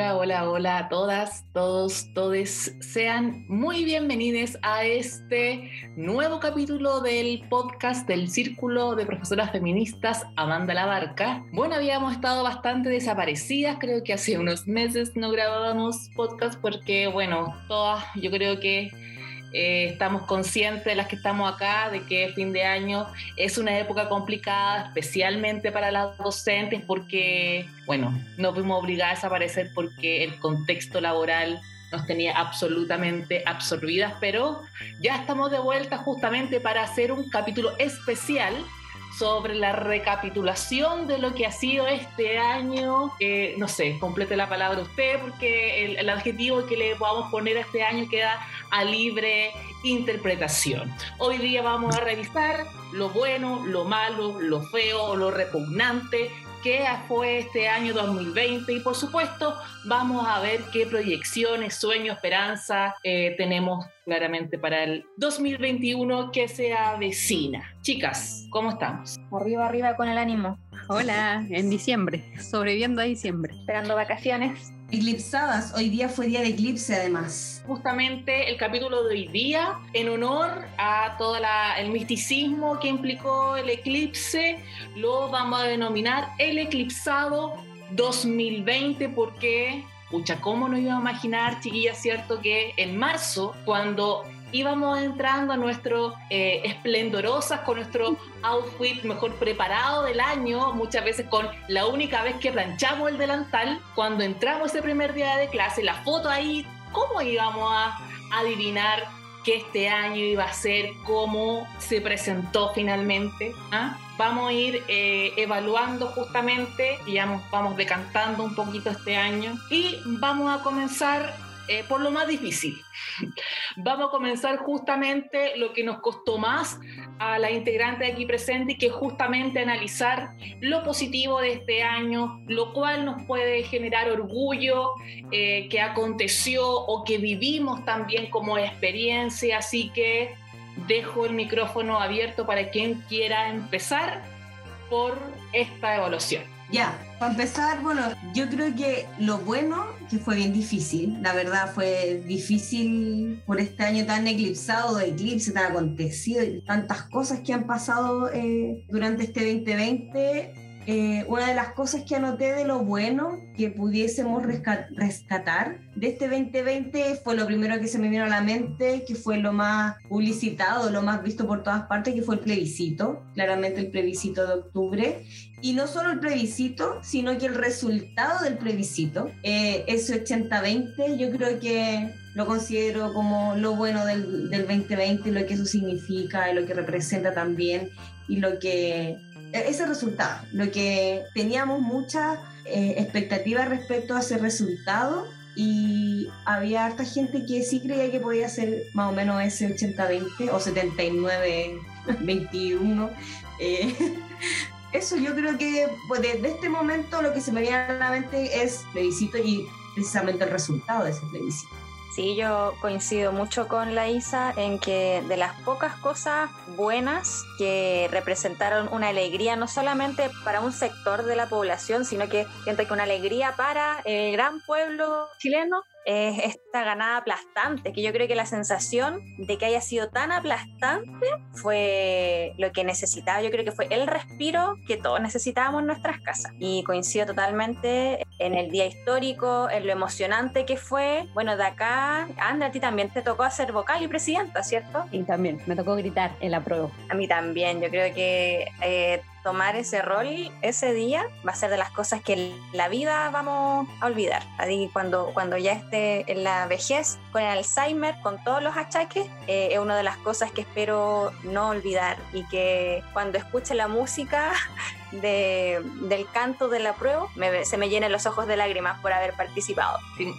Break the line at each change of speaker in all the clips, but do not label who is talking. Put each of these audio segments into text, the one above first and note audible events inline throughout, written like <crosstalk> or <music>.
Hola, hola, hola a todas, todos, todes. Sean muy bienvenidos a este nuevo capítulo del podcast del Círculo de Profesoras Feministas Amanda La Barca. Bueno, habíamos estado bastante desaparecidas, creo que hace unos meses no grabábamos podcast porque, bueno, todas, yo creo que eh, estamos conscientes de las que estamos acá, de que fin de año es una época complicada, especialmente para las docentes, porque, bueno, no fuimos obligadas a desaparecer porque el contexto laboral nos tenía absolutamente absorbidas, pero ya estamos de vuelta justamente para hacer un capítulo especial sobre la recapitulación de lo que ha sido este año. no sé, complete la palabra usted, porque el, el, adjetivo que le podamos poner a este año queda a libre interpretación. Hoy día vamos a revisar lo bueno, lo malo, lo feo, lo repugnante qué fue este año 2020 y por supuesto vamos a ver qué proyecciones, sueños, esperanza eh, tenemos claramente para el 2021 que se avecina. Chicas, ¿cómo estamos?
Arriba, arriba con el ánimo.
Hola, en diciembre, sobreviviendo a diciembre.
Esperando vacaciones.
Eclipsadas, hoy día fue día de eclipse además.
Justamente el capítulo de hoy día, en honor a todo el misticismo que implicó el eclipse, lo vamos a denominar el eclipsado 2020 porque, pucha, ¿cómo no iba a imaginar, chiquilla, cierto, que en marzo, cuando íbamos entrando a nuestro eh, esplendorosas, con nuestro outfit mejor preparado del año, muchas veces con la única vez que planchamos el delantal, cuando entramos ese primer día de clase, la foto ahí, ¿cómo íbamos a adivinar que este año iba a ser, cómo se presentó finalmente? ¿Ah? Vamos a ir eh, evaluando justamente y vamos, vamos decantando un poquito este año y vamos a comenzar eh, por lo más difícil. Vamos a comenzar justamente lo que nos costó más a la integrante aquí presente, que es justamente analizar lo positivo de este año, lo cual nos puede generar orgullo eh, que aconteció o que vivimos también como experiencia. Así que dejo el micrófono abierto para quien quiera empezar por esta evaluación.
Ya, para empezar, bueno, yo creo que lo bueno, que fue bien difícil, la verdad fue difícil por este año tan eclipsado, de eclipse tan acontecido, tantas cosas que han pasado eh, durante este 2020 eh, una de las cosas que anoté de lo bueno que pudiésemos rescatar de este 2020 fue lo primero que se me vino a la mente, que fue lo más publicitado, lo más visto por todas partes, que fue el plebiscito, claramente el plebiscito de octubre. Y no solo el plebiscito, sino que el resultado del plebiscito, eh, ese 80-20, yo creo que lo considero como lo bueno del, del 2020, lo que eso significa y lo que representa también y lo que e-, ese resultado, lo que teníamos mucha eh, expectativa respecto a ese resultado y había harta gente que sí creía que podía ser más o menos ese 80-20 o 79-21. Eh, <laughs> eso yo creo que pues, desde este momento lo que se me viene a la mente es plebiscito y precisamente el resultado de ese plebiscito.
Sí, yo coincido mucho con la Isa en que de las pocas cosas buenas que representaron una alegría no solamente para un sector de la población, sino que siento que una alegría para el gran pueblo chileno es esta ganada aplastante, que yo creo que la sensación de que haya sido tan aplastante fue lo que necesitaba, yo creo que fue el respiro que todos necesitábamos en nuestras casas. Y coincido totalmente en el día histórico, en lo emocionante que fue. Bueno, de acá, Andra, a ti también te tocó hacer vocal y presidenta, ¿cierto?
Y también, me tocó gritar en la prueba.
A mí también, yo creo que eh, tomar ese rol ese día va a ser de las cosas que la vida vamos a olvidar. Así cuando, cuando ya esté en la vejez, con el Alzheimer, con todos los achaques, eh, es una de las cosas que espero no olvidar y que cuando escuche la música <laughs> de, del canto de la prueba, se me llenen los ojos de lágrimas por haber participado.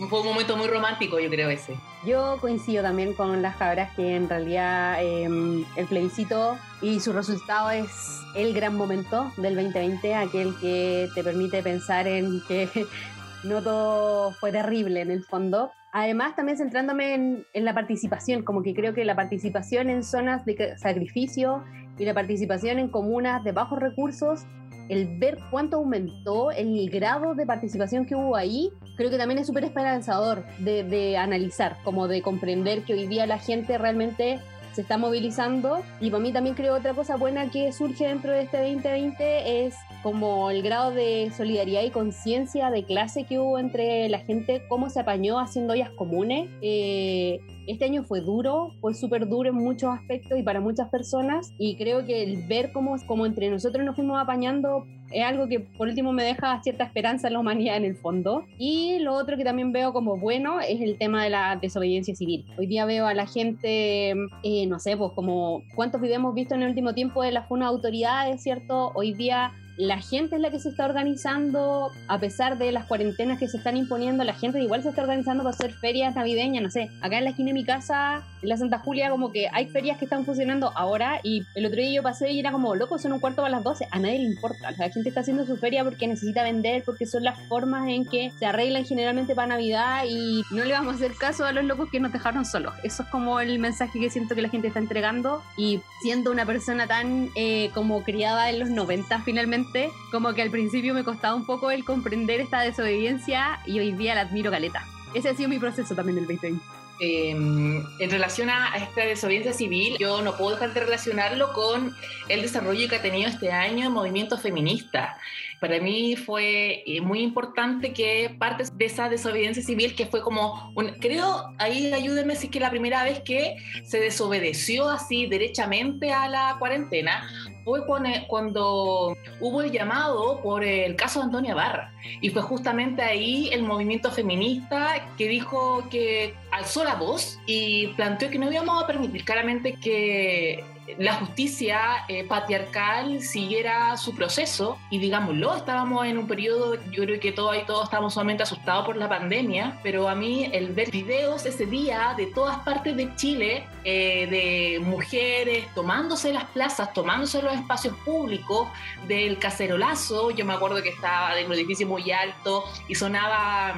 fue un momento muy romántico, yo creo ese.
Yo coincido también con las cabras que en realidad em, el plebiscito y su resultado es el gran momento del 2020, aquel que te permite pensar en que <laughs> no todo fue terrible en el fondo. Además, también centrándome en, en, la participación, como que creo que la participación en zonas de sacrificio y la participación en comunas de bajos recursos el ver cuánto aumentó el grado de participación que hubo ahí, creo que también es súper esperanzador de, de analizar, como de comprender que hoy día la gente realmente se está movilizando. Y para mí también creo otra cosa buena que surge dentro de este 2020 es como el grado de solidaridad y conciencia de clase que hubo entre la gente, cómo se apañó haciendo ollas comunes. Eh, este año fue duro, fue súper duro en muchos aspectos y para muchas personas y creo que el ver cómo, cómo entre nosotros nos fuimos apañando es algo que por último me deja cierta esperanza en la humanidad en el fondo. Y lo otro que también veo como bueno es el tema de la desobediencia civil. Hoy día veo a la gente, eh, no sé, pues como cuántos videos hemos visto en el último tiempo de las funas autoridades, ¿cierto? Hoy día la gente es la que se está organizando, a pesar de las cuarentenas que se están imponiendo, la gente igual se está organizando para hacer ferias navideñas, no sé, acá en la esquina de mi casa, en la Santa Julia, como que hay ferias que están funcionando ahora y el otro día yo pasé y era como, loco, son un cuarto para las 12, a nadie le importa, la gente está haciendo su feria porque necesita vender, porque son las formas en que se arreglan generalmente para Navidad y no le vamos a hacer caso a los locos que nos dejaron solos. Eso es como el mensaje que siento que la gente está entregando y siendo una persona tan eh, como criada en los 90 finalmente, como que al principio me costaba un poco el comprender esta desobediencia y hoy día la admiro caleta. Ese ha sido mi proceso también del 2020.
Em, en relación a, esta desobediencia civil, yo no puedo dejar de relacionarlo con el desarrollo que ha tenido este año el movimiento feminista. Para mí fue eh, muy importante que parte de esa desobediencia civil, que fue como, un, creo, ahí ayúdenme si es que la primera vez que se desobedeció así derechamente a la cuarentena, fue cuando hubo el llamado por el caso de Antonia Barra. Y fue justamente ahí el movimiento feminista que dijo que alzó la voz y planteó que no íbamos a permitir claramente que la justicia eh, patriarcal siguiera su proceso y digámoslo, estábamos en un periodo, yo creo que todos y todos estábamos sumamente asustados por la pandemia, pero a mí el ver videos ese día de todas partes de Chile, eh, de mujeres tomándose las plazas, tomándose los espacios públicos, del cacerolazo, yo me acuerdo que estaba en un edificio muy alto y sonaba...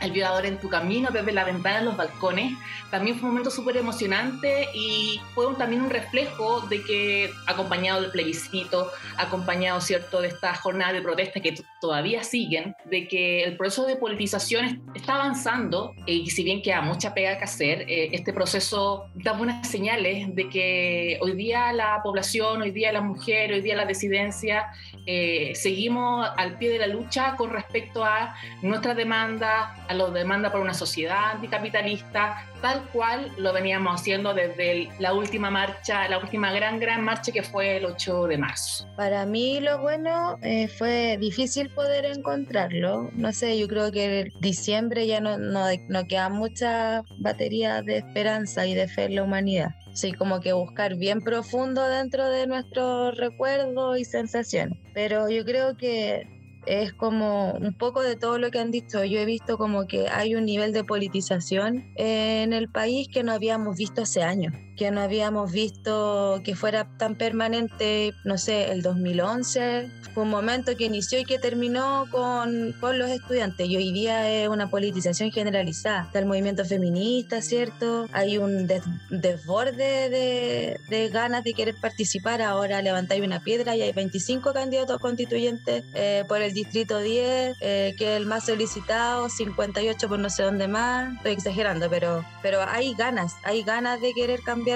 El violador en tu camino desde la ventana de los balcones. También fue un momento súper emocionante y fue también un reflejo de que, acompañado del plebiscito, acompañado, ¿cierto?, de esta jornada de protesta que todavía siguen, de que el proceso de politización está avanzando y si bien queda mucha pega que hacer, eh, este proceso da buenas señales de que hoy día la población, hoy día la mujer, hoy día la disidencia, eh, seguimos al pie de la lucha con respecto a nuestra demanda, a la demanda por una sociedad anticapitalista, tal cual lo veníamos haciendo desde la última marcha, la última gran, gran marcha que fue el 8 de marzo.
Para mí lo bueno eh, fue difícil poder encontrarlo. No sé, yo creo que en diciembre ya no, no, no queda mucha batería de esperanza y de fe en la humanidad. Sí, como que buscar bien profundo dentro de nuestros recuerdos y sensaciones. Pero yo creo que es como un poco de todo lo que han dicho. Yo he visto como que hay un nivel de politización en el país que no habíamos visto hace años que no habíamos visto que fuera tan permanente, no sé, el 2011, fue un momento que inició y que terminó con, con los estudiantes y hoy día es una politización generalizada. Está el movimiento feminista, ¿cierto? Hay un desborde de, de, ganas de querer participar. Ahora levantáis una piedra y hay 25 candidatos constituyentes eh, por el distrito 10, eh, que es el más solicitado, 58 por no sé dónde más. Estoy exagerando, pero, pero hay ganas, hay ganas de querer cambiar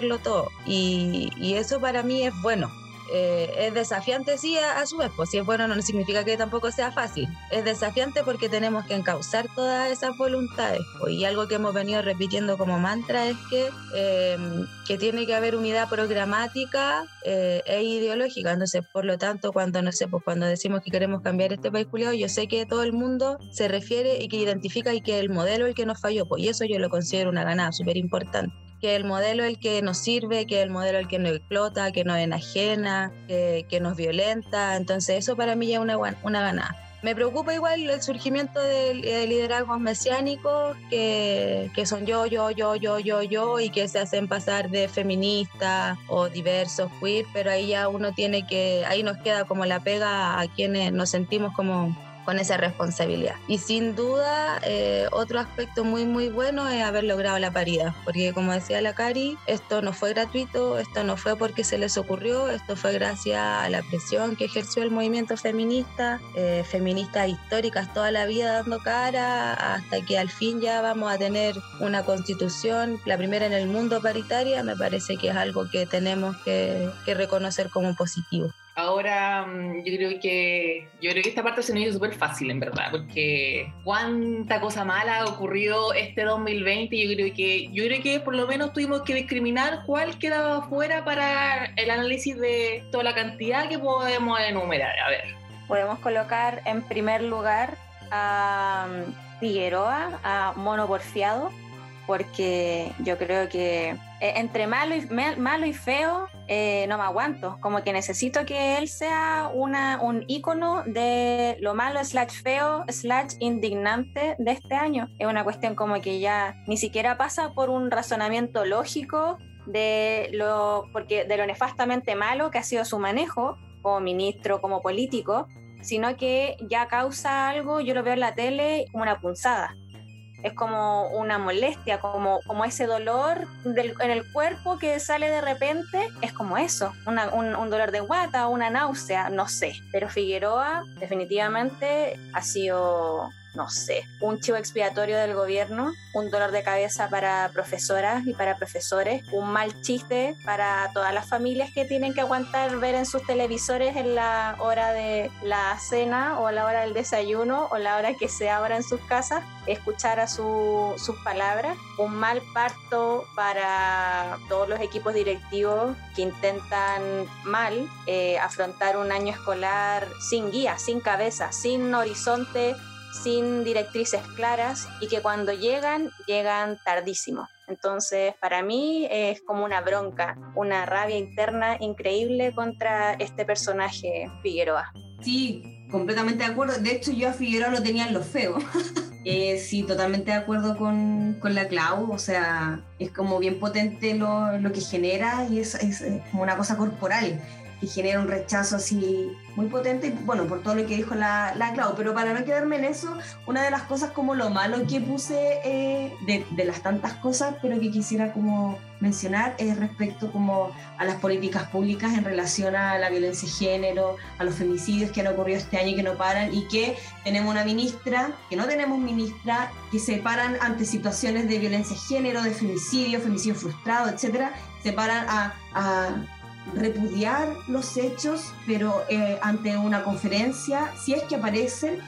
y eso para mí es bueno. Eh, es desafiante, sí, a, su vez, pues si es bueno no significa que tampoco sea fácil. Es desafiante porque tenemos que encauzar todas esas voluntades. Pues, y algo que hemos venido repitiendo como mantra es que, em, que tiene que haber unidad programática eh, e ideológica. Entonces, por lo tanto, cuando, no sé, pues cuando decimos que queremos cambiar este país culiado, yo sé que todo el mundo se refiere y que identifica y que el modelo es el que nos falló. Pues y eso yo lo considero una ganada súper importante que el modelo es el que nos sirve, que el modelo es el que nos explota, que nos enajena, que, que nos violenta. Entonces eso para mí ya es una, una ganada. Me preocupa igual el surgimiento de, liderazgos mesiánicos que, que, son yo, yo, yo, yo, yo, yo y que se hacen pasar de feministas o diversos queer, pero ahí ya uno tiene que, ahí nos queda como la pega a quienes nos sentimos como con esa responsabilidad. Y sin duda, eh, otro aspecto muy, muy bueno es haber logrado la paridad, porque como decía la Cari, esto no fue gratuito, esto no fue porque se les ocurrió, esto fue gracias a la presión que ejerció el movimiento feminista, eh, feministas históricas toda la vida dando cara, hasta que al fin ya vamos a tener una constitución, la primera en el mundo paritaria, me parece que es algo que tenemos que, que reconocer como positivo.
Ahora mm, yo creo que yo creo que esta parte se nos hizo súper fácil en verdad, porque cuánta cosa mala ha ocurrido este 2020, yo creo que yo creo que por lo menos tuvimos que discriminar cuál quedaba fuera para el análisis de toda la cantidad que podemos enumerar. A ver.
Podemos colocar en primer lugar a mm, Figueroa, a Mono Porfiado, porque yo creo que eh, entre malo y, malo y feo eh, no me aguanto, como que necesito que él sea una, un ícono de lo malo slash feo slash indignante de este año. Es una cuestión como que ya ni siquiera pasa por un razonamiento lógico de lo, porque de lo nefastamente malo que ha sido su manejo como ministro, como político, sino que ya causa algo, yo lo veo en la tele como una punzada es como una molestia, como, como ese dolor en el cuerpo que sale de repente, es como eso, un, un, dolor de guata, una náusea, no sé. Pero Figueroa definitivamente ha sido no sé, un chivo expiatorio del gobierno, un dolor de cabeza para profesoras y para profesores, un mal chiste para todas las familias que tienen que aguantar ver en sus televisores en la hora de la cena o la hora del desayuno o la hora que sea ahora en sus casas, escuchar a sus palabras, un mal parto para todos los equipos directivos que intentan mal eh, afrontar un año escolar sin guía, sin cabeza, sin horizonte sin directrices claras y que cuando llegan, llegan tardísimo. Entonces, para mí es como una bronca, una rabia interna increíble contra este personaje Figueroa.
Sí, completamente de acuerdo. De hecho, yo a Figueroa lo tenía en lo feo. <laughs> eh, sí, totalmente de acuerdo con, con, la Clau. O sea, es como bien potente lo, lo que genera y es, es, como una cosa corporal que genera un rechazo así muy potente, bueno, por todo lo que dijo la, la Clau, pero para no quedarme en eso, una de las cosas como lo malo que puse eh, de, de, las tantas cosas, pero que quisiera como mencionar es respecto como a las políticas públicas en relación a la violencia de género, a los femicidios que han ocurrido este año y que no paran, y que tenemos una ministra, que no tenemos ministra, que se paran ante situaciones de violencia de género, de femicidio, femicidio frustrado, etcétera, se paran a repudiar los hechos, pero eh, ante una conferencia, si es que aparecen,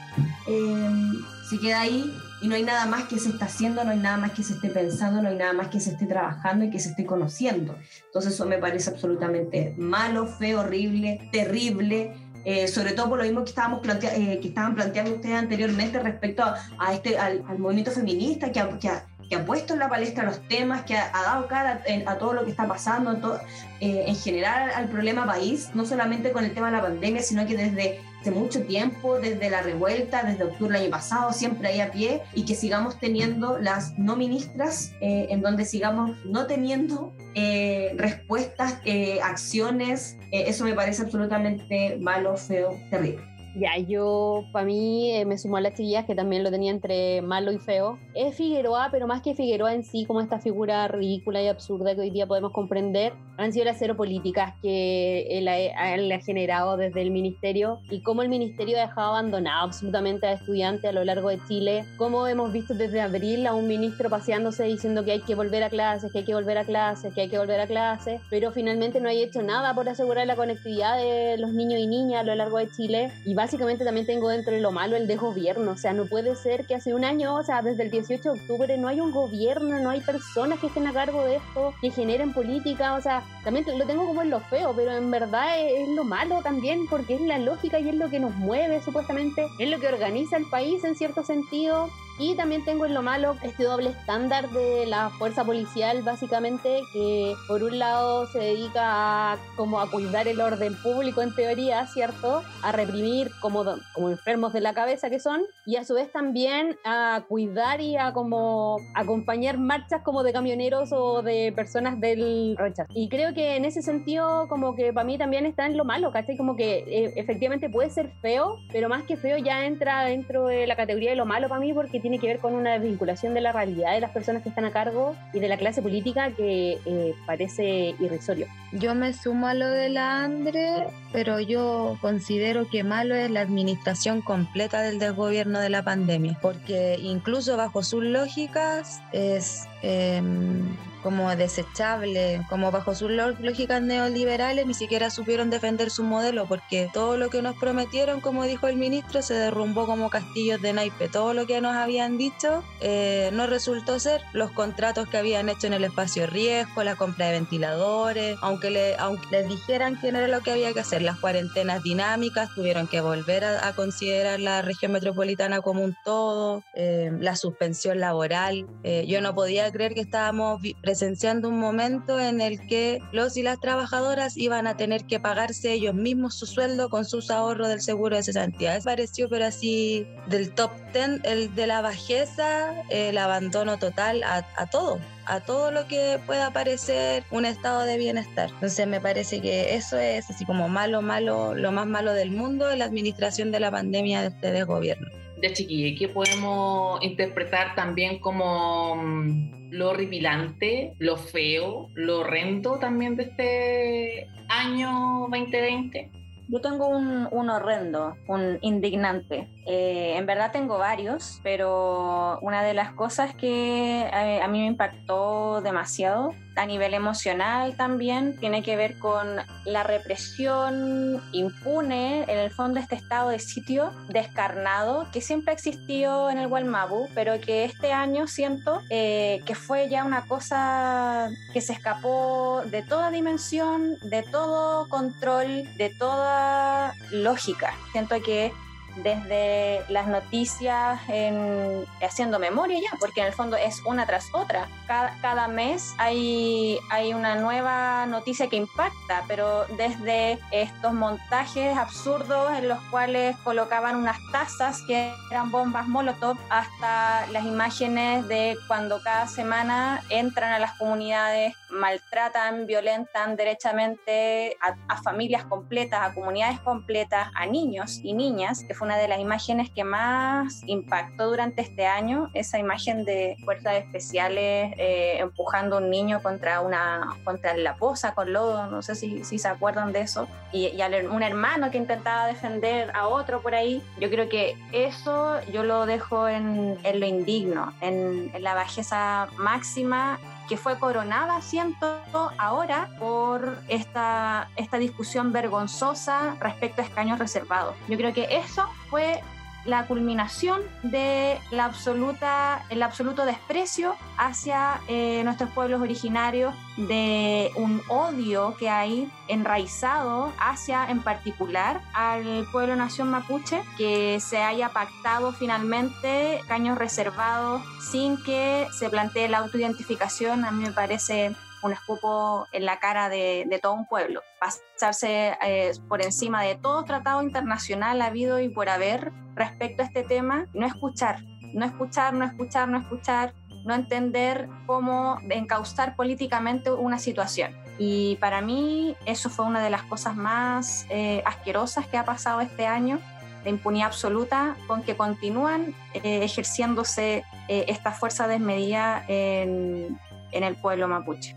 eh, se queda ahí y no hay nada más que se está haciendo, no hay nada más que se esté pensando, no hay nada más que se esté trabajando y que se esté conociendo. Entonces eso me parece absolutamente malo, feo, horrible, terrible. Eh, sobre todo por lo mismo que, estábamos plantea eh, que estaban planteando ustedes anteriormente respecto a, este, al, al, movimiento feminista que, que, que ha puesto en la palestra los temas, que ha, dado cara a, todo lo que está pasando, eh, en general al problema país, no solamente con el tema de la pandemia, sino que desde hace mucho tiempo, desde la revuelta, desde octubre del año pasado, siempre ahí a pie, y que sigamos teniendo las no ministras, eh, en donde sigamos no teniendo eh, respuestas, eh, acciones, eso me parece absolutamente malo, feo, terrible.
Ya, yo, para mí, eh, me sumo a las chiquillas que también lo tenía entre malo y feo. Es Figueroa, pero más que Figueroa en sí, como esta figura ridícula y absurda que hoy día podemos comprender, han sido las cero políticas que él ha, él ha generado desde el ministerio y cómo el ministerio ha dejado abandonado absolutamente a estudiantes a lo largo de Chile. Cómo hemos visto desde abril a un ministro paseándose diciendo que hay que volver a clases, que hay que volver a clases, que hay que volver a clases, pero finalmente no hay hecho nada por asegurar la conectividad de los niños y niñas a lo largo de Chile y va básicamente también tengo dentro de lo malo el desgobierno. O sea, no puede ser que hace un año, o sea, desde el 18 de octubre, no hay un gobierno, no hay personas que estén a cargo de esto, que generen política. O sea, también lo tengo como en lo feo, pero en verdad es, lo malo también, porque es la lógica y es lo que nos mueve, supuestamente, es lo que organiza el país en cierto sentido. Y también tengo en lo malo este doble estándar de la fuerza policial, básicamente, que por un lado se dedica a, como a cuidar el orden público en teoría, ¿cierto? A reprimir como, como enfermos de la cabeza que son, y a su vez también a cuidar y a como acompañar marchas como de camioneros o de personas del rechazo. Y creo que en ese sentido, como que para mí también está en lo malo, ¿cachai? Como que eh, efectivamente puede ser feo, pero más que feo ya entra dentro de la categoría de lo malo para mí porque tiene que ver con una desvinculación de la realidad de las personas que están a cargo y de la clase política que eh, parece irrisorio.
Yo me sumo a lo de la Andre, pero yo considero que malo es la administración completa del desgobierno de la pandemia, porque incluso bajo sus lógicas es Em, como desechable, como bajo sus lógicas neoliberales, ni siquiera supieron defender su modelo, porque todo lo que nos prometieron, como dijo el ministro, se derrumbó como castillos de naipe. Todo lo que nos habían dicho eh, no resultó ser. Los contratos que habían hecho en el espacio riesgo, la compra de ventiladores, aunque, le, aunque les dijeran que no era lo que había que hacer, las cuarentenas dinámicas, tuvieron que volver a, considerar la región metropolitana como un todo, eh, la suspensión laboral. Eh, yo no podía creer que estábamos presenciando un momento en el que los y las trabajadoras iban a tener que pagarse ellos mismos su sueldo con sus ahorros del seguro de cesantía. pareció, pero así, del top 10, el de la bajeza, el abandono total a, a todo a todo lo que pueda parecer un estado de bienestar. Entonces me parece que eso es así como malo, malo, lo más malo del mundo, la administración de la pandemia de este desgobierno.
Ya chiquille, ¿qué podemos interpretar también como mm, lo horripilante, lo feo, lo horrendo también de este año 2020?
Yo tengo un, un horrendo, un indignante. Eh, en verdad tengo varios, pero una de las cosas que eh, a, mí me impactó demasiado a nivel emocional también tiene que ver con la represión impune, en el fondo este estado de sitio descarnado que siempre existió en el Gualmabu, pero que este año siento eh, que fue ya una cosa que se escapó de toda dimensión, de todo control, de toda lógica. Siento que desde las noticias en, haciendo memoria ya, porque en el fondo es una tras otra. Cada, cada, mes hay, hay una nueva noticia que impacta, pero desde estos montajes absurdos en los cuales colocaban unas tazas que eran bombas Molotov hasta las imágenes de cuando cada semana entran a las comunidades, maltratan, violentan derechamente a, familias completas, a comunidades completas, a niños y niñas, una de las imágenes que más impactó durante este año, esa imagen de fuerzas especiales eh, empujando a un niño contra, una, contra la poza con lodo, no sé si, si se acuerdan de eso, y, y un hermano que intentaba defender a otro por ahí. Yo creo que eso yo lo dejo en, en lo indigno, en, en la bajeza máxima que fue coronada, siento, ahora por esta, esta discusión vergonzosa respecto a escaños reservados. Yo creo que eso fue la culminación de la absoluta, el absoluto desprecio hacia eh, nuestros pueblos originarios, de un odio que hay enraizado hacia en particular al pueblo nación mapuche, que se haya pactado finalmente caños reservados sin que se plantee la autoidentificación, a mí me parece un escupo en la cara de, todo un pueblo. Pasarse eh, por encima de todo tratado internacional habido y por haber respecto a este tema, no escuchar, no escuchar, no escuchar, no escuchar, no entender cómo encauzar políticamente una situación. Y para mí eso fue una de las cosas más eh, asquerosas que ha pasado este año, la impunidad absoluta con que continúan eh, ejerciéndose esta fuerza desmedida en, en el pueblo mapuche.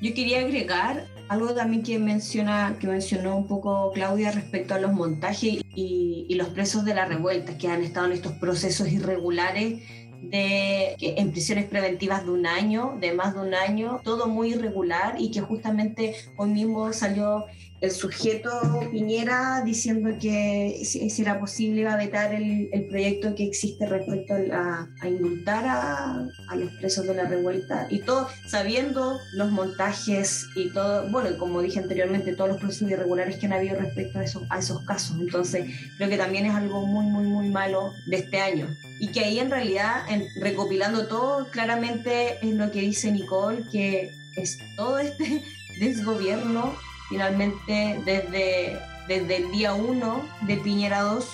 Yo quería agregar algo también que menciona, que mencionó un poco Claudia respecto a los montajes y, los presos de la revuelta que han estado en estos procesos irregulares de en prisiones preventivas de un año, de más de un año, todo muy irregular y que justamente hoy mismo salió el sujeto Piñera diciendo que si, era posible vetar el, proyecto que existe respecto a, a indultar a, a, los presos de la revuelta y todo, sabiendo los montajes y todo, bueno, como dije anteriormente, todos los procesos irregulares que han habido respecto a esos casos. Entonces, creo que también es algo muy, muy, muy malo de este año. Y que ahí en realidad, en, recopilando todo, claramente es lo que dice Nicole, que es todo este <laughs> desgobierno finalmente desde, desde el día 1 de Piñera 2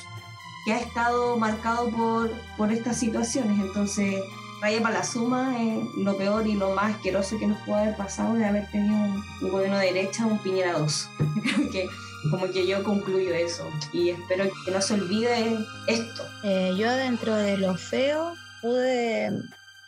que ha estado marcado por, por estas situaciones. Entonces, vaya para la suma, eh, lo peor y lo más asqueroso que nos puede haber pasado de haber tenido un, un gobierno de derecha, un Piñera 2. <laughs> Creo que como que yo concluyo eso y espero que no se olvide esto.
Eh, yo dentro de lo feo pude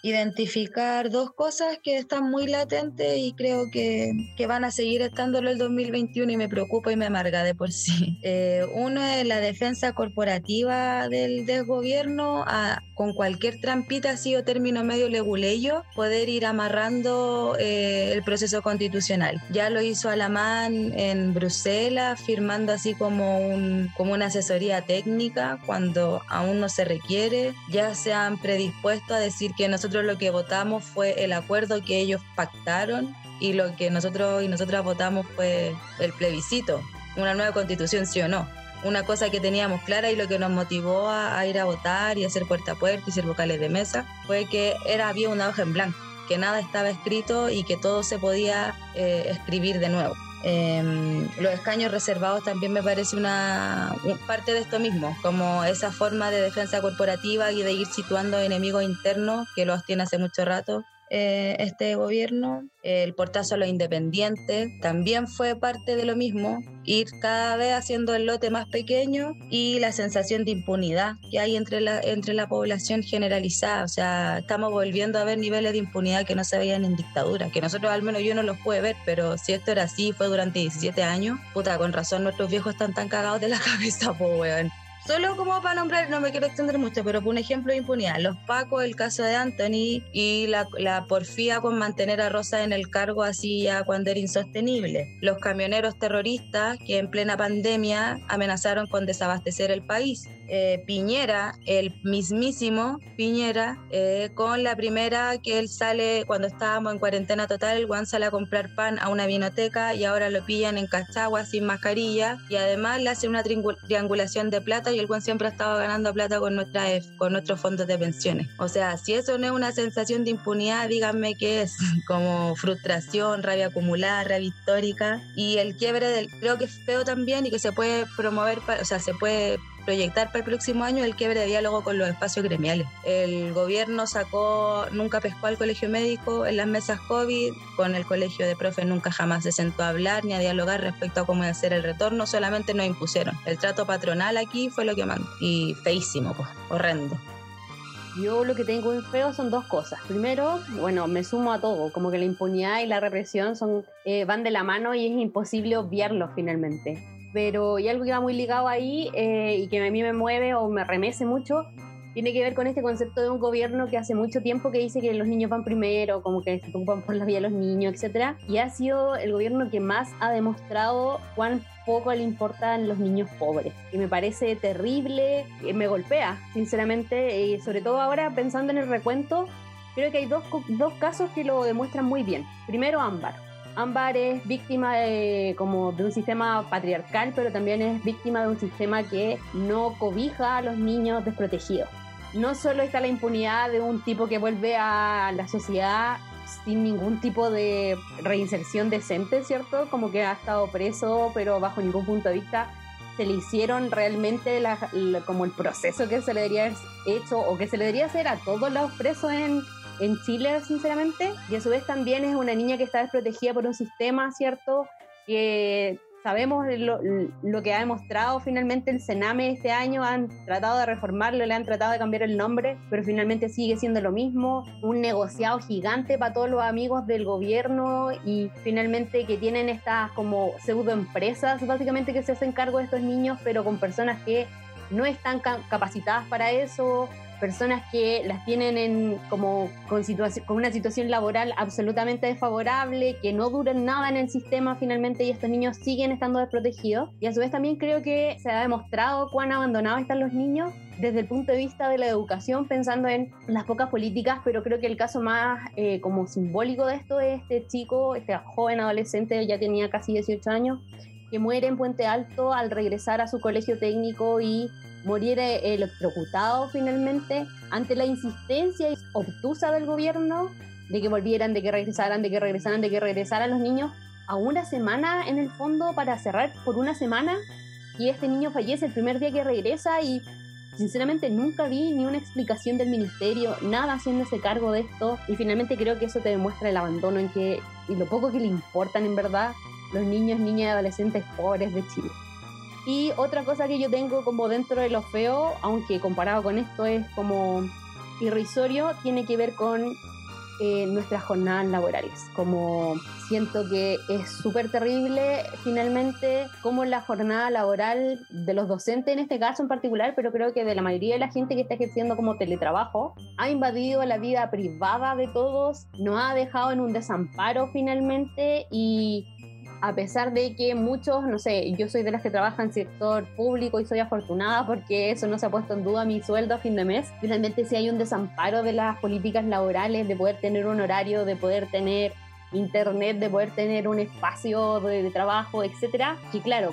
identificar dos cosas que están muy latentes y creo que, que van a seguir estándolo el 2021 y me preocupa y me amarga de por sí. <laughs> Eh, uno es la defensa corporativa del desgobierno a, con cualquier trampita así o término medio leguleyo poder ir amarrando eh, el proceso constitucional. Ya lo hizo Alamán en Bruselas firmando así como, un, como una asesoría técnica cuando aún no se requiere. Ya se han predispuesto a decir que nosotros lo que votamos fue el acuerdo que ellos pactaron y lo que nosotros y nosotras votamos fue el plebiscito, una nueva constitución, sí o no. Una cosa que teníamos clara y lo que nos motivó a, a ir a votar y hacer puerta a puerta y ser vocales de mesa fue que era, había una hoja en blanco, que nada estaba escrito y que todo se podía eh, escribir de nuevo. Eh, los escaños reservados también me parece una, parte de esto mismo, como esa forma de defensa corporativa y de ir situando enemigos internos que los tiene hace mucho rato eh, este gobierno. El portazo a los independientes también fue parte de lo mismo, ir cada vez haciendo el lote más pequeño y la sensación de impunidad que hay entre la, entre la población generalizada. O sea, estamos volviendo a ver niveles de impunidad que no se veían en dictadura, que nosotros al menos yo no los pude ver, pero si esto era así, fue durante 17 años, puta, con razón nuestros viejos están tan cagados de la <laughs> cabeza, pues weón. Solo como para nombrar, no me quiero extender mucho, pero por un ejemplo de impunidad, los Pacos, el caso de Anthony y la, la, porfía con mantener a Rosa en el cargo así ya cuando era insostenible. Los camioneros terroristas que en plena pandemia amenazaron con desabastecer el país. Eh, Piñera, el mismísimo Piñera, eh, con la primera que él sale cuando estábamos en cuarentena total, Juan sale a comprar pan a una vinoteca y ahora lo pillan en Cachagua sin mascarilla y además le hacen una triangulación de plata y el Juan siempre ha estado ganando plata con, nuestra, con nuestros fondos de pensiones. O sea, si eso no es una sensación de impunidad, díganme qué es, <laughs> como frustración, rabia acumulada, rabia histórica y el quiebre del, creo que es feo también y que se puede promover, o sea, se puede proyectar para el próximo año el quiebre de diálogo con los espacios gremiales. El gobierno sacó, nunca pescó al colegio médico en las mesas COVID, con el colegio de profes nunca jamás se sentó a hablar ni a dialogar respecto a cómo hacer el retorno, solamente nos impusieron. El trato patronal aquí fue lo que mandó. Y feísimo, pues, horrendo.
Yo lo que tengo en feo son dos cosas. Primero, bueno, me sumo a todo, como que la impunidad y la represión son, eh, van de la mano y es imposible obviarlos finalmente pero y algo que va muy ligado ahí eh, y que a mí me mueve o me remece mucho, tiene que ver con este concepto de un gobierno que hace mucho tiempo que dice que los niños van primero, como que se preocupan por la vida de los niños, etc. Y ha sido el gobierno que más ha demostrado cuán poco le importan los niños pobres. Y me parece terrible, me golpea, sinceramente, y sobre todo ahora pensando en el recuento, creo que hay dos, dos casos que lo demuestran muy bien. Primero, Ámbar Ámbar es víctima de, como de un sistema patriarcal, pero también es víctima de un sistema que no cobija a los niños desprotegidos. No solo está la impunidad de un tipo que vuelve a la sociedad sin ningún tipo de reinserción decente, ¿cierto? Como que ha estado preso, pero bajo ningún punto de vista se le hicieron realmente como el proceso que se le debería haber hecho o que se le debería hacer a todos los presos en, en Chile, sinceramente, y a su vez también es una niña que está desprotegida por un sistema, ¿cierto? Que sabemos lo, lo, que ha demostrado finalmente el Sename este año, han tratado de reformarlo, le han tratado de cambiar el nombre, pero finalmente sigue siendo lo mismo, un negociado gigante para todos los amigos del gobierno y finalmente que tienen estas como pseudo empresas básicamente que se hacen cargo de estos niños, pero con personas que no están capacitadas para eso, personas que las tienen en como con, con una situación laboral absolutamente desfavorable, que no duran nada en el sistema finalmente y estos niños siguen estando desprotegidos. Y a su vez también creo que se ha demostrado cuán abandonados están los niños desde el punto de vista de la educación, pensando en las pocas políticas, pero creo que el caso más eh, como simbólico de esto es este chico, este joven adolescente, ya tenía casi 18 años, que muere en Puente Alto al regresar a su colegio técnico y morir electrocutado finalmente ante la insistencia obtusa del gobierno de que volvieran, de que regresaran, de que regresaran, de que regresaran los niños a una semana en el fondo para cerrar por una semana y este niño fallece el primer día que regresa y sinceramente nunca vi ni una explicación del ministerio, nada haciéndose cargo de esto y finalmente creo que eso te demuestra el abandono en que y lo poco que le importan en verdad los niños, niñas y adolescentes pobres de Chile. Y otra cosa que yo tengo como dentro de lo feo, aunque comparado con esto es como irrisorio, tiene que ver con eh, nuestras jornadas laborales. Como siento que es súper terrible finalmente como la jornada laboral de los docentes en este caso en particular, pero creo que de la mayoría de la gente que está ejerciendo como teletrabajo, ha invadido la vida privada de todos, nos ha dejado en un desamparo finalmente y a pesar de que muchos, no sé, yo soy de las que trabajan en sector público y soy afortunada porque eso no se ha puesto en duda mi sueldo a fin de mes, finalmente si hay un desamparo de las políticas laborales, de poder tener un horario, de poder tener internet, de poder tener un espacio de, trabajo, etcétera, que claro,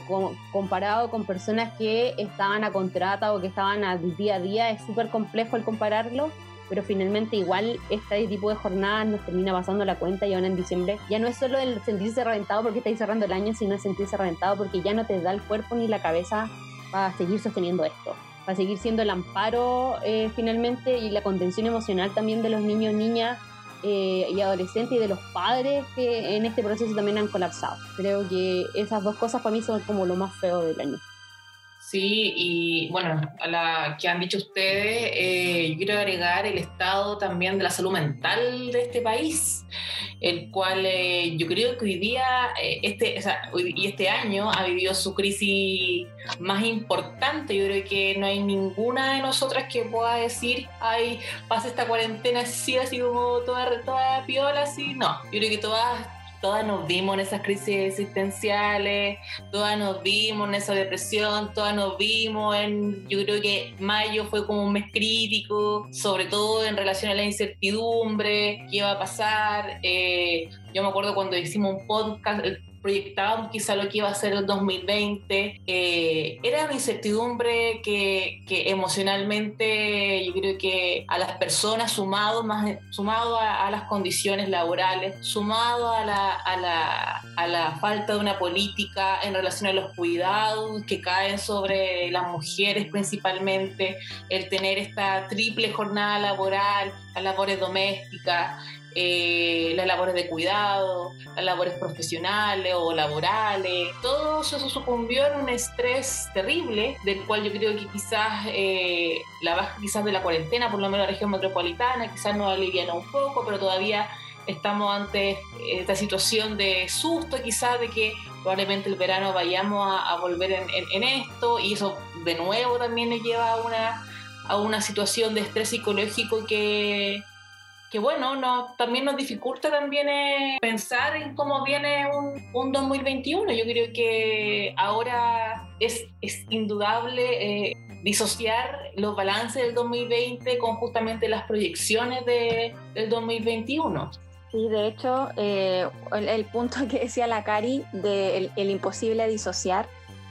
comparado con personas que estaban a contrata o que estaban al día a día, es súper complejo el compararlo, pero finalmente igual este tipo de jornadas nos termina pasando la cuenta y ahora en diciembre ya no es solo el sentirse reventado porque estáis cerrando el año, sino el sentirse reventado porque ya no te da el cuerpo ni la cabeza para seguir sosteniendo esto, para seguir siendo el amparo eh, finalmente y la contención emocional también de los niños, niñas eh, y adolescentes y de los padres que en este proceso también han colapsado. Creo que esas dos cosas para mí son como lo más feo del año.
Sí, y bueno, a la que han dicho ustedes, eh, yo quiero agregar el estado también de la salud mental de este país, el cual eh, yo creo que hoy día, eh, este, o sea, y este año ha vivido su crisis más importante. Yo creo que no hay ninguna de nosotras que pueda decir, ay, pasa esta cuarentena así, así como toda, toda piola, así. No, yo creo que todas todas nos vimos en esas crisis existenciales, todas nos vimos en esa depresión, todas nos vimos en, yo creo que mayo fue como un mes crítico, sobre todo en relación a la incertidumbre, qué iba a pasar. Eh, yo me acuerdo cuando hicimos un podcast, proyectábamos quizá lo que iba a ser el 2020. Eh, era una incertidumbre que, que, emocionalmente yo creo que a las personas, sumado, más, sumado a, las condiciones laborales, sumado a la, a, la, a la falta de una política en relación a los cuidados que caen sobre las mujeres principalmente, el tener esta triple jornada laboral, las labores domésticas, eh, las labores de cuidado, las labores profesionales o laborales, todo eso sucumbió en un estrés terrible, del cual yo creo que quizás eh, la baja quizás de la cuarentena, por lo menos la región metropolitana, quizás nos aliviana un poco, pero todavía estamos ante esta situación de susto quizás de que probablemente el verano vayamos a, volver en, esto y eso de nuevo también nos lleva a una, a una situación de estrés psicológico que que bueno, no, también nos dificulta también eh, pensar en cómo viene un, un, 2021. Yo creo que ahora es, es indudable eh, disociar los balances del 2020 con justamente las proyecciones de, del 2021.
Sí, de hecho, eh, el, punto que decía la Cari de el, imposible disociar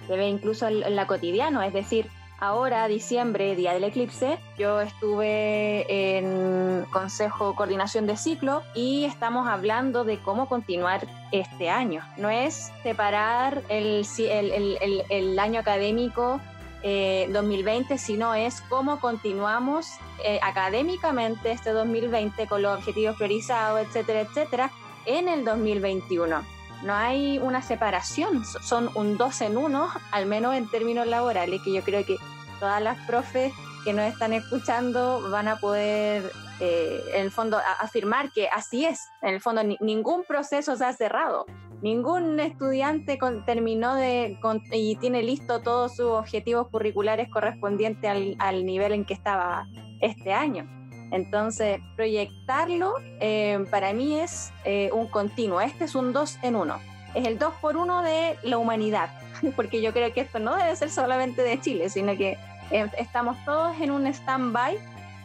se ve incluso en, en la cotidiano, es decir, Ahora, diciembre, día del eclipse, yo estuve en Consejo Coordinación de Ciclo y estamos hablando de cómo continuar este año. No es separar el, el, año académico 2020, eh, sino es cómo continuamos eh, académicamente este 2020 con los objetivos priorizados, etcétera, etcétera, en el 2021 no hay una separación, son un dos en uno, al menos en términos laborales, que yo creo que todas las profes que nos están escuchando van a poder, eh, en el fondo, afirmar que así es. En el fondo, ningún proceso se ha cerrado, ningún estudiante terminó de y tiene listo todos sus objetivos curriculares correspondientes al, nivel en que estaba este año. Entonces, proyectarlo eh, para mí es eh, un continuo. Este es un dos en uno. Es el dos por uno de la humanidad, <laughs> porque yo creo que esto no debe ser solamente de Chile, sino que eh, estamos todos en un stand-by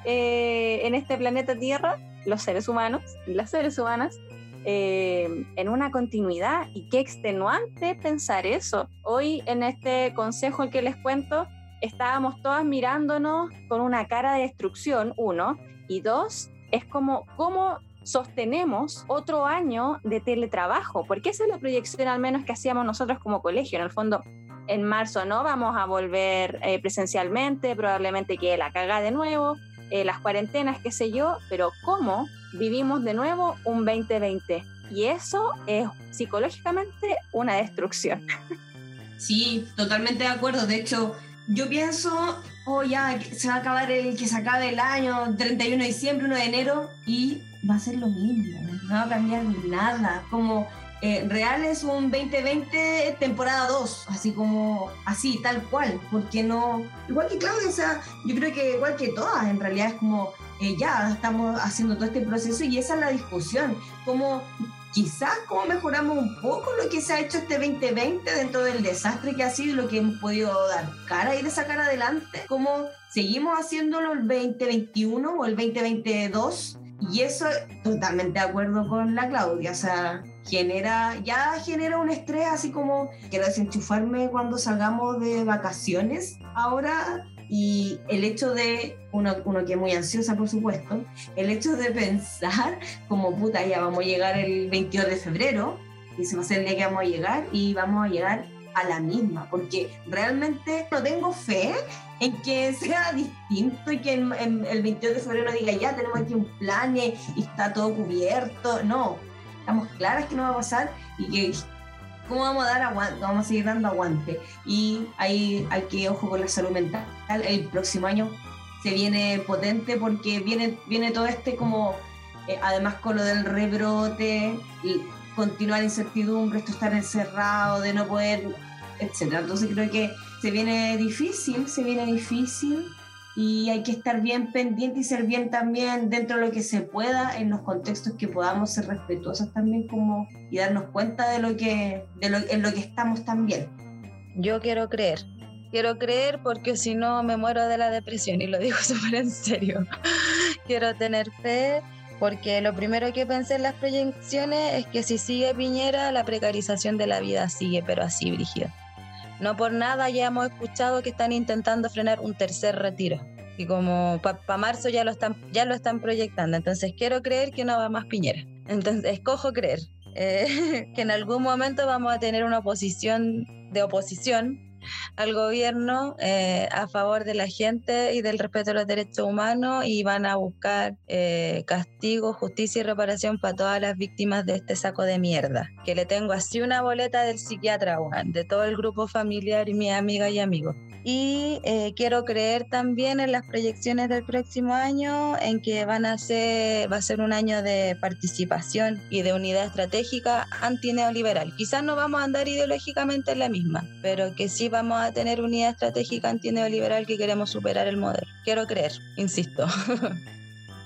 en este planeta Tierra, los seres humanos, las seres humanas, eh, en una continuidad y qué extenuante pensar eso. Hoy en este consejo que les cuento, estábamos todas mirándonos con una cara de destrucción, uno, y dos, es como cómo sostenemos otro año de teletrabajo, porque esa es la proyección al menos que hacíamos nosotros como colegio. En el fondo, en marzo no vamos a volver eh, presencialmente, probablemente que la caga de nuevo, eh, las cuarentenas, qué sé yo, pero ¿cómo vivimos de nuevo un 2020? Y eso es psicológicamente una destrucción.
Sí, totalmente de acuerdo. De hecho, yo pienso, oh ya, se va a acabar el que se acabe el año, 31 de diciembre, 1 de enero, y va a ser lo mismo, no va a cambiar nada. Como eh, Real es un 2020 temporada 2, así como así, tal cual, porque no, igual que Claudia, o sea, yo creo que igual que todas, en realidad es como, eh, ya estamos haciendo todo este proceso y esa es la discusión, como quizás como mejoramos un poco lo que se ha hecho este 2020 dentro del desastre que ha sido lo que hemos podido dar cara y de sacar adelante, como seguimos haciéndolo el 2021 o el 2022 y eso totalmente de acuerdo con la Claudia, o sea, genera, ya genera un estrés así como quiero desenchufarme cuando salgamos de vacaciones ahora y el hecho de, uno, uno que es muy ansiosa por supuesto, el hecho de pensar como puta, ya vamos a llegar el 22 de febrero y se va a ser el día que vamos a llegar y vamos a llegar a la misma, porque realmente no tengo fe en que sea distinto y que en, el 22 de febrero diga ya tenemos aquí un plan y está todo cubierto, no, estamos claras que no va a pasar y que cómo vamos a dar aguante, vamos a seguir dando aguante. Y ahí hay que ojo con la salud mental. El próximo año se viene potente porque viene, viene todo este como, eh, además con lo del rebrote, y continuar incertidumbre, esto estar encerrado, de no poder, etcétera. Entonces creo que se viene difícil, se viene difícil y hay que estar bien pendiente y ser bien también dentro de lo que se pueda en los contextos que podamos ser respetuosos también como y darnos cuenta de lo que de lo, en lo que estamos también.
Yo quiero creer. Quiero creer porque si no me muero de la depresión y lo digo <laughs> súper en serio. <laughs> quiero tener fe porque lo primero que pensé en las proyecciones es que si sigue Piñera, la precarización de la vida sigue, pero así, Brígida. No por nada ya hemos escuchado que están intentando frenar un tercer retiro. Y como para marzo ya lo, están, ya lo están proyectando. Entonces quiero creer que no va más Piñera. Entonces escojo creer eh, <laughs> que en algún momento vamos a tener una oposición de oposición al gobierno eh, a favor de la gente y del respeto a los derechos humanos y van a buscar eh, castigo, justicia y reparación para todas las víctimas de este saco de mierda. Que le tengo así una boleta del psiquiatra, de todo el grupo familiar y mi amiga y amigos. Y eh, quiero creer también en las proyecciones del próximo año, en que van a ser, va a ser un año de participación y de unidad estratégica antineoliberal. Quizás no vamos a andar ideológicamente en la misma, pero que sí vamos a tener unidad estratégica antineoliberal que queremos superar el modelo. Quiero creer, insisto. <laughs>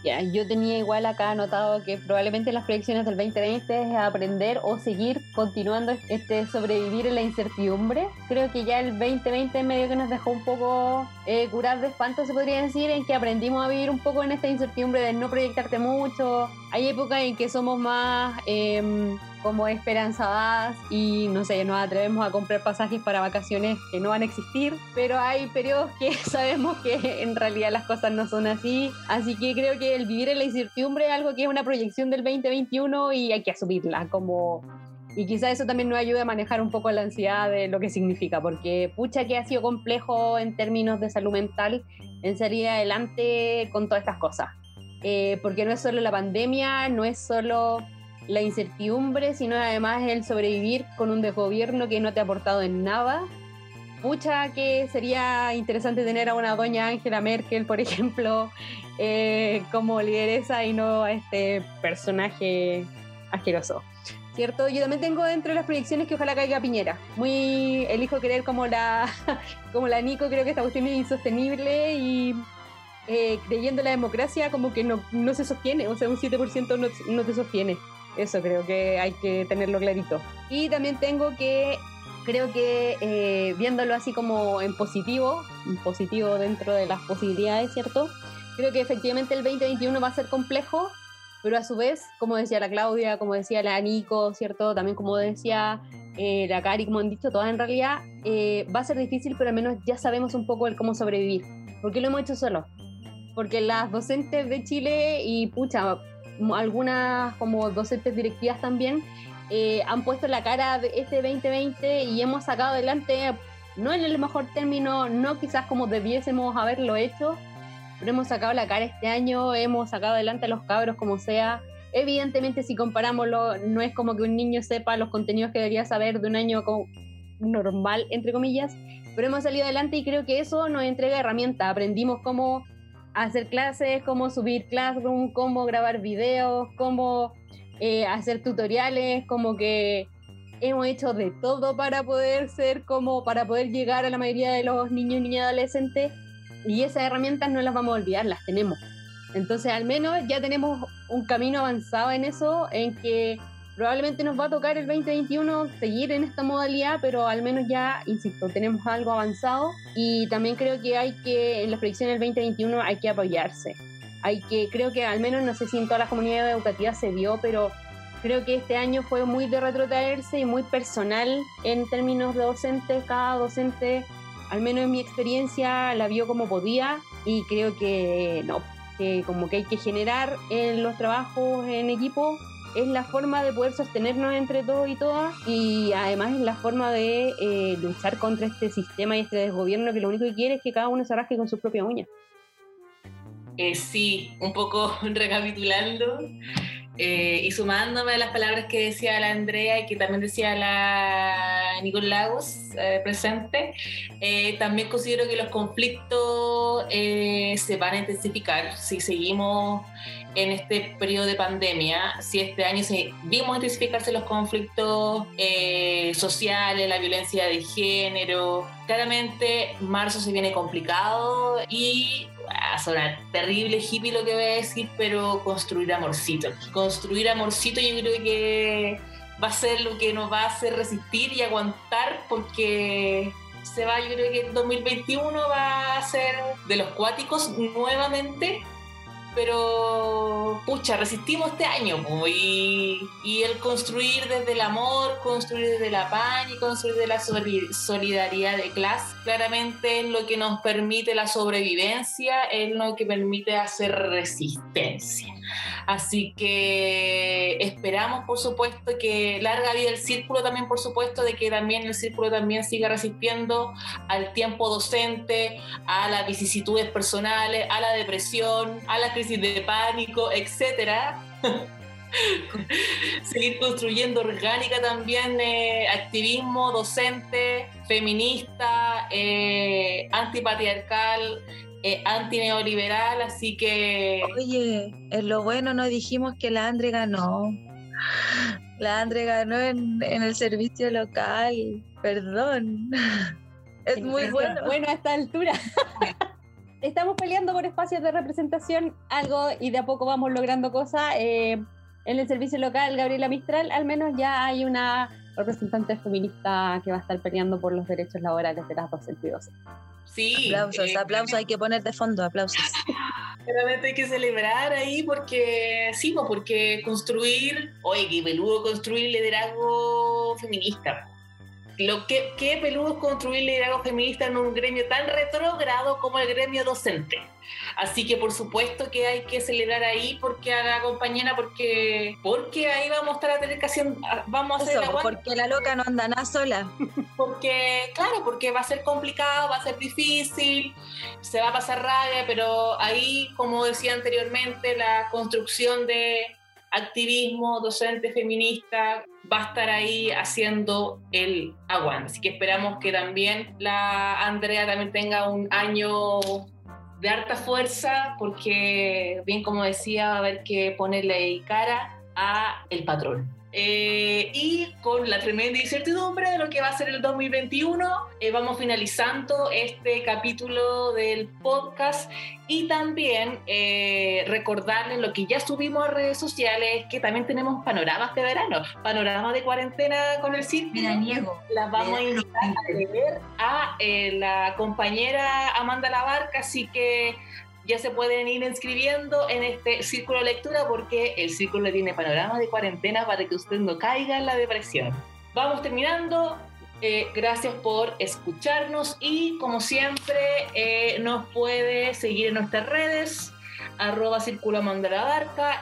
Ya, yo tenía igual acá anotado que probablemente las proyecciones del 2020 es aprender o seguir continuando este sobrevivir en la incertidumbre. Creo que ya el 2020 medio que nos dejó un poco eh, curar de espanto, se podría decir, en que aprendimos a vivir un poco en esta incertidumbre de no proyectarte mucho. Hay épocas en que somos más... Eh, como esperanzadas y no sé, nos atrevemos a comprar pasajes para vacaciones que no van a existir, pero hay periodos que <laughs> sabemos que en realidad las cosas no son así, así que creo que el vivir en la incertidumbre es algo que es una proyección del 2021 y hay que asumirla como y quizá eso también nos ayude a manejar un poco la ansiedad de lo que significa, porque pucha que ha sido complejo en términos de salud mental en salir adelante con todas estas cosas. Eh, porque no es solo la pandemia, no es solo la incertidumbre, sino además el sobrevivir con un desgobierno que no te ha aportado en nada. Mucha que sería interesante tener a una doña Angela Merkel, por <laughs> ejemplo, eh, como lideresa y no a este personaje asqueroso. ¿cierto? Yo también tengo dentro de las proyecciones que ojalá caiga Piñera. Muy elijo creer como la, <laughs> como la Nico, creo que esta cuestión es insostenible y eh, creyendo en la democracia como que no, no se sostiene, o sea, un 7% no, no te sostiene. Eso creo que hay que tenerlo clarito. Y también tengo que, creo que eh, viéndolo así como en positivo, en positivo dentro de las posibilidades, ¿cierto? Creo que efectivamente el 2021 va a ser complejo, pero a su vez, como decía la Claudia, como decía la Nico, ¿cierto? También como decía eh, la Cari, como han dicho todas en realidad, eh, va a ser difícil, pero al menos ya sabemos un poco el cómo sobrevivir, porque lo hemos hecho solo. Porque las docentes de Chile y pucha, algunas como docentes directivas también eh, han puesto la cara de este 2020 y hemos sacado adelante, no en el mejor término, no quizás como debiésemos haberlo hecho, pero hemos sacado la cara este año, hemos sacado adelante a los cabros como sea. Evidentemente, si comparámoslo, no es como que un niño sepa los contenidos que debería saber de un año normal, entre comillas, pero hemos salido adelante y creo que eso nos entrega herramientas. Aprendimos cómo hacer clases, cómo subir Classroom, cómo grabar videos, cómo eh, hacer tutoriales, como que hemos hecho de todo para poder ser como, para poder llegar a la mayoría de los niños y niñas adolescentes y esas herramientas no las vamos a olvidar, las tenemos. Entonces al menos ya tenemos un camino avanzado en eso, en que Probablemente nos va a tocar el 2021 seguir en esta modalidad, pero al menos ya, insisto, tenemos algo avanzado y también creo que hay que, en las predicciones del 2021 hay que apoyarse. Hay que, creo que al menos, no sé si en todas las comunidades educativas se vio, pero creo que este año fue muy de retrotraerse y muy personal en términos de docentes. Cada docente, al menos en mi experiencia, la vio como podía y creo que no, que como que hay que generar en los trabajos en equipo es la forma de poder sostenernos entre todos y todas y además es la forma de eh, luchar contra este sistema y este desgobierno que lo único que quiere es que cada uno se rasque con sus propias uñas.
Eh, sí, un poco <laughs> recapitulando eh, y sumándome a las palabras que decía la Andrea y que también decía la Nicole Lagos presente, también considero que los conflictos se van a intensificar si seguimos en este periodo de pandemia, si este año se, vimos intensificarse los conflictos eh, sociales, la violencia de género, claramente marzo se viene complicado y a sonar terrible hippie lo que voy a decir, pero construir amorcito. Construir amorcito yo creo que va a ser lo que nos va a hacer resistir y aguantar porque se va, yo creo que el 2021 va a ser de los cuáticos nuevamente pero pucha, resistimos este año y, y, el construir desde el amor, construir desde la paz y construir desde la solidaridad de clase, claramente es lo que nos permite la sobrevivencia, es lo que permite hacer resistencia. Así que esperamos, por supuesto, que larga vida el círculo también, por supuesto, de que también el círculo también siga resistiendo al tiempo docente, a las vicisitudes personales, a la depresión, a la crisis de pánico, etcétera. <laughs> Seguir construyendo orgánica también eh, activismo docente, feminista, eh, antipatriarcal, eh, antineoliberal, así que...
Oye, en lo bueno no dijimos que la Andre ganó. La Andre ganó en, el servicio local, perdón. <laughs> Es muy bueno.
Bueno a esta altura. <laughs> Estamos peleando por espacios de representación, algo y de a poco vamos logrando cosas. Eh, en el servicio local, Gabriela Mistral, al menos ya hay una representante feminista que va a estar peleando por los derechos laborales de las docentes y
Sí.
Aplausos, eh, aplausos, hay que poner de fondo, aplausos. <laughs>
Realmente hay que celebrar ahí porque, sí, porque construir, oye, qué peludo construir liderazgo feminista. Lo que, qué peludo es construir liderazgo feminista en un gremio tan retrógrado como el gremio docente. Así que por supuesto que hay que celebrar ahí porque a la compañera, porque, porque ahí vamos a estar a tener que hacer, vamos a hacer
Porque la loca no anda nada sola. <laughs>
Porque, claro, porque va a ser complicado, va a ser difícil, se va a pasar rabia, pero ahí, como decía anteriormente, la construcción de activismo docente feminista va a estar ahí haciendo el aguante. Así que esperamos que también la Andrea también tenga un año de harta fuerza, porque bien como decía, va a haber que ponerle cara a el patrón. eh, y con la tremenda incertidumbre de lo que va a ser el 2021, eh, vamos finalizando este capítulo del podcast y también eh, recordarles lo que ya subimos a redes sociales, que también tenemos panoramas de verano, panoramas de cuarentena con el círculo.
Veraniego.
Las vamos a invitar a leer a eh, la compañera Amanda Labarca, así que ya se pueden ir inscribiendo en este círculo de lectura porque el círculo tiene panoramas de cuarentena para que usted no caiga en la depresión. Vamos terminando. Eh, gracias por escucharnos y como siempre eh, nos puede seguir en nuestras redes arroba círculo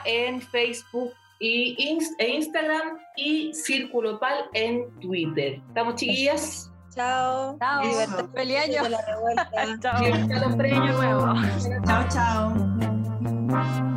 en Facebook y e Instagram y Círculo Pal en Twitter. ¿Estamos chiquillas?
Chao.
Chao.
Libertad.
Feliz año. <laughs> Chao.
Chao, chao.